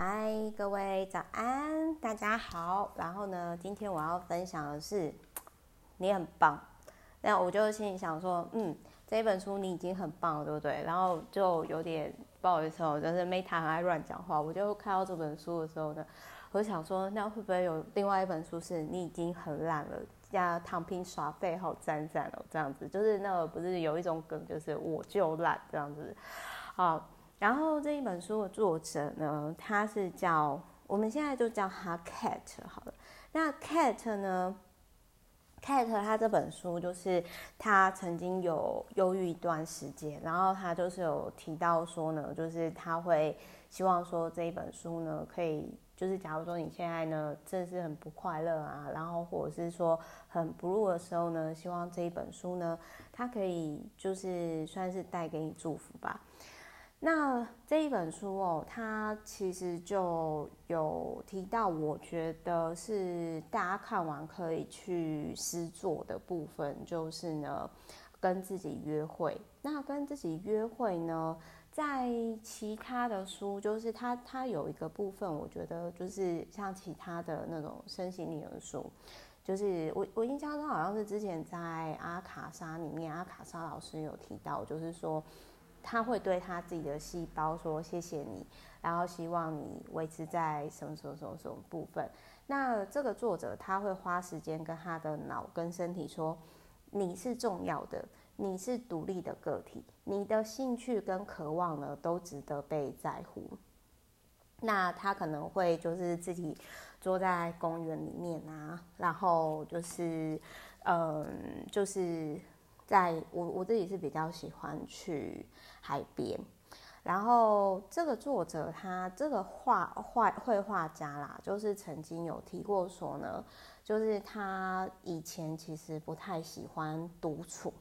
嗨，各位早安，大家好。然后呢，今天我要分享的是你很棒。那我就心里想说，嗯，这一本书你已经很棒了，对不对？然后就有点不好意思，我就是 Meta 很爱乱讲话。我就看到这本书的时候呢，我想说，那会不会有另外一本书是你已经很烂了？呀，躺平耍废好赞赞哦，这样子就是那个不是有一种梗，就是我就懒这样子。好，然后这一本书的作者呢，他是叫我们现在就叫他 Cat 好了。那 Cat 呢，Cat 他这本书就是他曾经有忧郁一段时间，然后他就是有提到说呢，就是他会希望说这一本书呢可以。就是假如说你现在呢，真是很不快乐啊，然后或者是说很 blue 的时候呢，希望这一本书呢，它可以就是算是带给你祝福吧。那这一本书哦，它其实就有提到，我觉得是大家看完可以去实作的部分，就是呢，跟自己约会。那跟自己约会呢？在其他的书，就是它它有一个部分，我觉得就是像其他的那种身心灵的书，就是我我印象中好像是之前在阿卡莎里面，阿卡莎老师有提到，就是说他会对他自己的细胞说谢谢你，然后希望你维持在什么什么什么什么部分。那这个作者他会花时间跟他的脑跟身体说，你是重要的。你是独立的个体，你的兴趣跟渴望呢，都值得被在乎。那他可能会就是自己坐在公园里面啊，然后就是，嗯，就是在我我自己是比较喜欢去海边。然后这个作者他这个画画绘画家啦，就是曾经有提过说呢，就是他以前其实不太喜欢独处。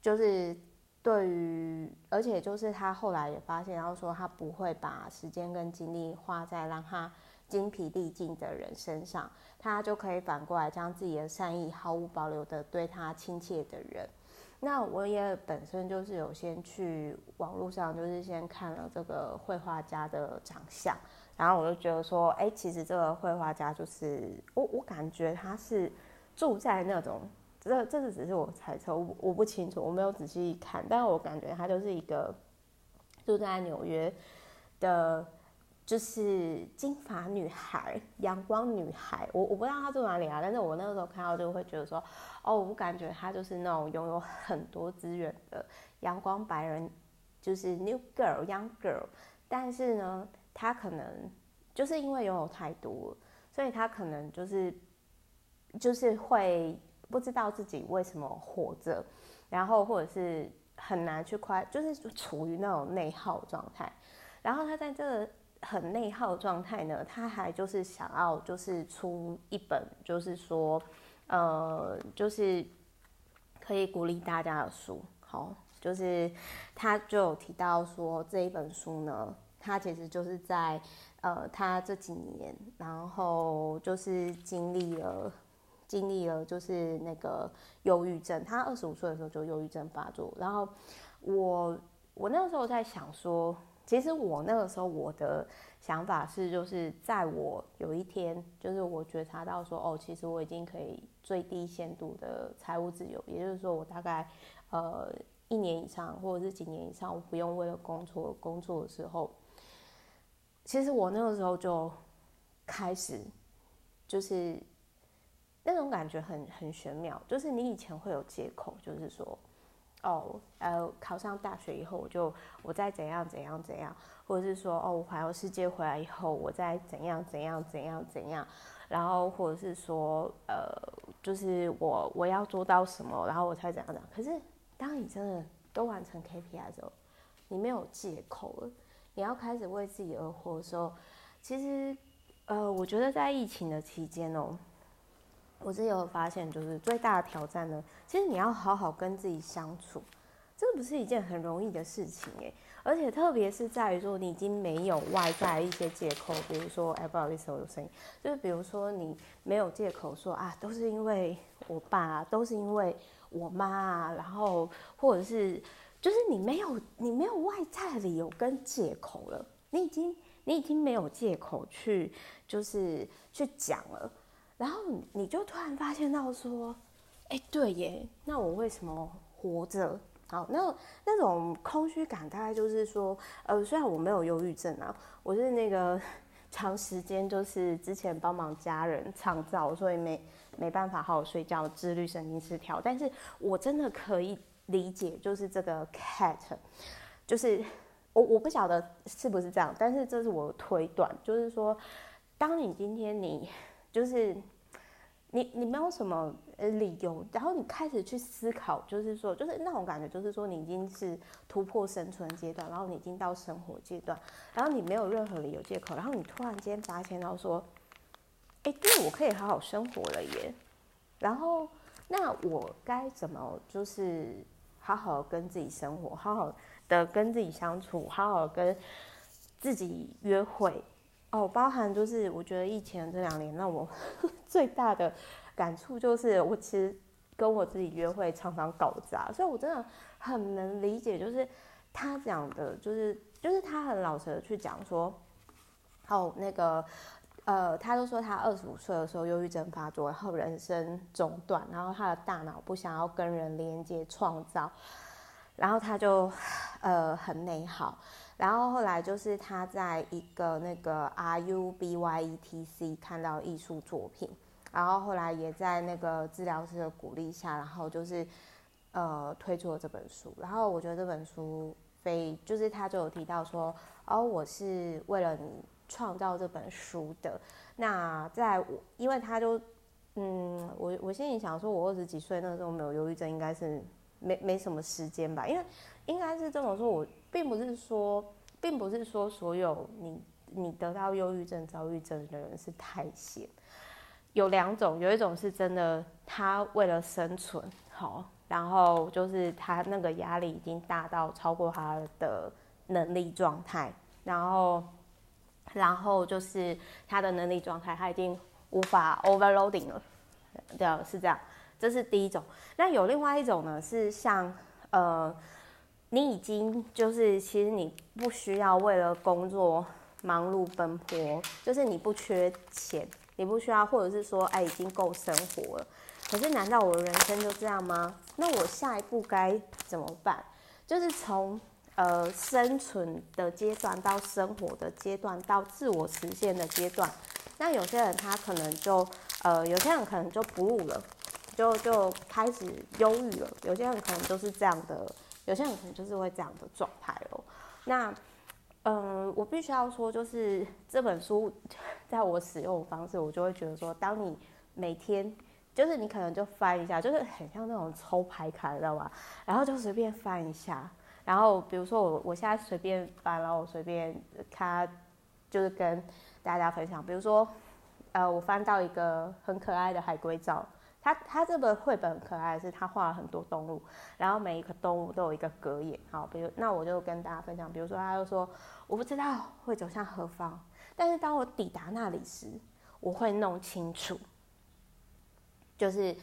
就是对于，而且就是他后来也发现，然后说他不会把时间跟精力花在让他精疲力尽的人身上，他就可以反过来将自己的善意毫无保留的对他亲切的人。那我也本身就是有先去网络上，就是先看了这个绘画家的长相，然后我就觉得说，哎，其实这个绘画家就是我，我感觉他是住在那种。这这是只是我猜测，我我不清楚，我没有仔细看，但是我感觉他就是一个住在纽约的，就是金发女孩、阳光女孩。我我不知道她住哪里啊，但是我那个时候看到就会觉得说，哦，我感觉她就是那种拥有很多资源的阳光白人，就是 new girl、young girl。但是呢，她可能就是因为拥有太多，所以她可能就是就是会。不知道自己为什么活着，然后或者是很难去快，就是处于那种内耗状态。然后她在这个很内耗状态呢，他还就是想要就是出一本，就是说，呃，就是可以鼓励大家的书。好，就是他就有提到说这一本书呢，他其实就是在呃他这几年，然后就是经历了。经历了就是那个忧郁症，他二十五岁的时候就忧郁症发作。然后我我那个时候在想说，其实我那个时候我的想法是，就是在我有一天，就是我觉察到说，哦，其实我已经可以最低限度的财务自由，也就是说，我大概呃一年以上或者是几年以上，我不用为了工作工作的时候，其实我那个时候就开始就是。那种感觉很很玄妙，就是你以前会有借口，就是说，哦，呃，考上大学以后，我就我再怎样怎样怎样，或者是说，哦，我环游世界回来以后，我再怎样怎样怎样怎样，然后或者是说，呃，就是我我要做到什么，然后我才怎样怎样。可是当你真的都完成 KPI 的时候，你没有借口了，你要开始为自己而活的时候，其实，呃，我觉得在疫情的期间哦。我自己有发现，就是最大的挑战呢，其实你要好好跟自己相处，这不是一件很容易的事情诶，而且特别是在于说，你已经没有外在一些借口，比如说，哎，不好意思，我有声音，就是比如说你没有借口说啊，都是因为我爸，都是因为我妈，然后或者是就是你没有你没有外在的理由跟借口了，你已经你已经没有借口去就是去讲了，然后你就突然发现到说，哎，对耶，那我为什么活着？好，那那种空虚感大概就是说，呃，虽然我没有忧郁症啊，我是那个长时间就是之前帮忙家人创造，所以没没办法好好睡觉，自律神经失调，但是我真的可以理解，就是这个 cat，就是我我不晓得是不是这样，但是这是我推断，就是说，当你今天你就是。你你没有什么呃理由，然后你开始去思考，就是说，就是那种感觉，就是说你已经是突破生存阶段，然后你已经到生活阶段，然后你没有任何理由借口，然后你突然间发现到说，哎，对，我可以好好生活了耶，然后那我该怎么就是好好跟自己生活，好好的跟自己相处，好好跟自己约会。哦，包含就是我觉得疫情这两年让我 最大的感触就是，我其实跟我自己约会常常搞砸，所以我真的很能理解，就是他讲的，就是就是他很老实的去讲说，哦，那个呃，他就说他二十五岁的时候忧郁症发作，然后人生中断，然后他的大脑不想要跟人连接创造，然后他就呃很内耗。然后后来就是他在一个那个 R U B Y E T C 看到艺术作品，然后后来也在那个治疗师的鼓励下，然后就是呃推出了这本书。然后我觉得这本书非就是他就有提到说，哦，我是为了你创造这本书的。那在我因为他就嗯，我我心里想说，我二十几岁那时候没有忧郁症，应该是没没什么时间吧，因为应该是这么说，我。并不是说，并不是说所有你你得到忧郁症、躁郁症的人是太闲。有两种，有一种是真的，他为了生存好，然后就是他那个压力已经大到超过他的能力状态，然后然后就是他的能力状态他已经无法 overloading 了，对，是这样，这是第一种。那有另外一种呢，是像呃。你已经就是，其实你不需要为了工作忙碌奔波，就是你不缺钱，你不需要，或者是说，哎，已经够生活了。可是，难道我的人生就这样吗？那我下一步该怎么办？就是从呃生存的阶段到生活的阶段到自我实现的阶段。那有些人他可能就呃，有些人可能就不录了，就就开始忧郁了。有些人可能都是这样的。有些人可能就是会这样的状态哦。那，嗯、我必须要说，就是这本书在我使用方式，我就会觉得说，当你每天，就是你可能就翻一下，就是很像那种抽牌卡，知道吧？然后就随便翻一下，然后比如说我我现在随便翻，然后我随便看，就是跟大家分享，比如说，呃，我翻到一个很可爱的海龟照。他他这个绘本可爱的，是他画了很多动物，然后每一个动物都有一个格言。好，比如那我就跟大家分享，比如说他就说，我不知道会走向何方，但是当我抵达那里时，我会弄清楚。就是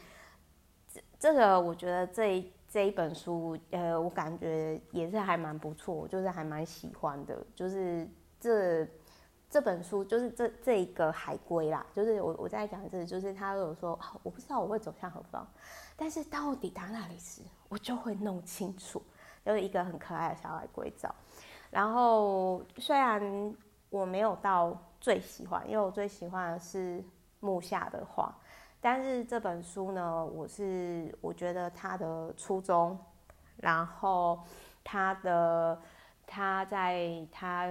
这这个，我觉得这一这一本书，呃，我感觉也是还蛮不错，就是还蛮喜欢的，就是这。这本书就是这这一个海龟啦，就是我我在讲这，就是他有说，我不知道我会走向何方，但是当我抵达那里时，我就会弄清楚，就是一个很可爱的小海龟照。然后虽然我没有到最喜欢，因为我最喜欢的是木下的画，但是这本书呢，我是我觉得他的初衷，然后他的他在他。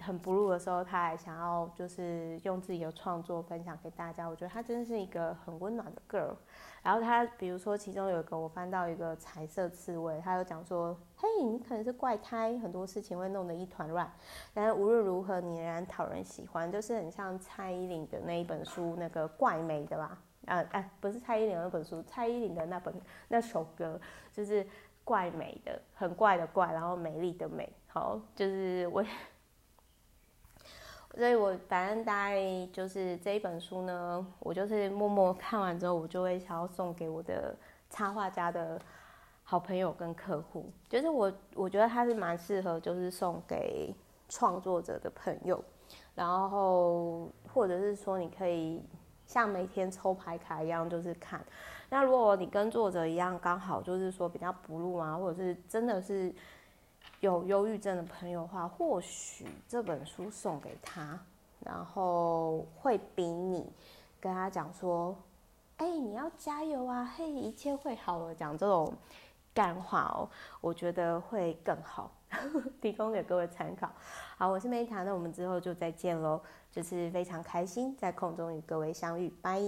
很 blue 的时候，他还想要就是用自己的创作分享给大家。我觉得他真的是一个很温暖的 girl。然后他比如说其中有一个我翻到一个彩色刺猬，他有讲说：“嘿，你可能是怪胎，很多事情会弄得一团乱，但是无论如何你仍然讨人喜欢。”就是很像蔡依林的那一本书，那个怪美的吧？啊哎，不是蔡依林的那本书，蔡依林的那本那首歌就是怪美的，很怪的怪，然后美丽的美。好，就是我。所以我反正大概就是这一本书呢，我就是默默看完之后，我就会想要送给我的插画家的好朋友跟客户。就是我我觉得它是蛮适合，就是送给创作者的朋友。然后或者是说你可以像每天抽牌卡一样，就是看。那如果你跟作者一样，刚好就是说比较不入啊，或者是真的是有忧郁症的朋友的话，或许这本书送给他，然后会比你跟他讲说，哎、你要加油啊，嘿，一切会好了，讲这种干话哦，我觉得会更好，提供给各位参考。好，我是梅塔，那我们之后就再见喽，就是非常开心在空中与各位相遇，拜。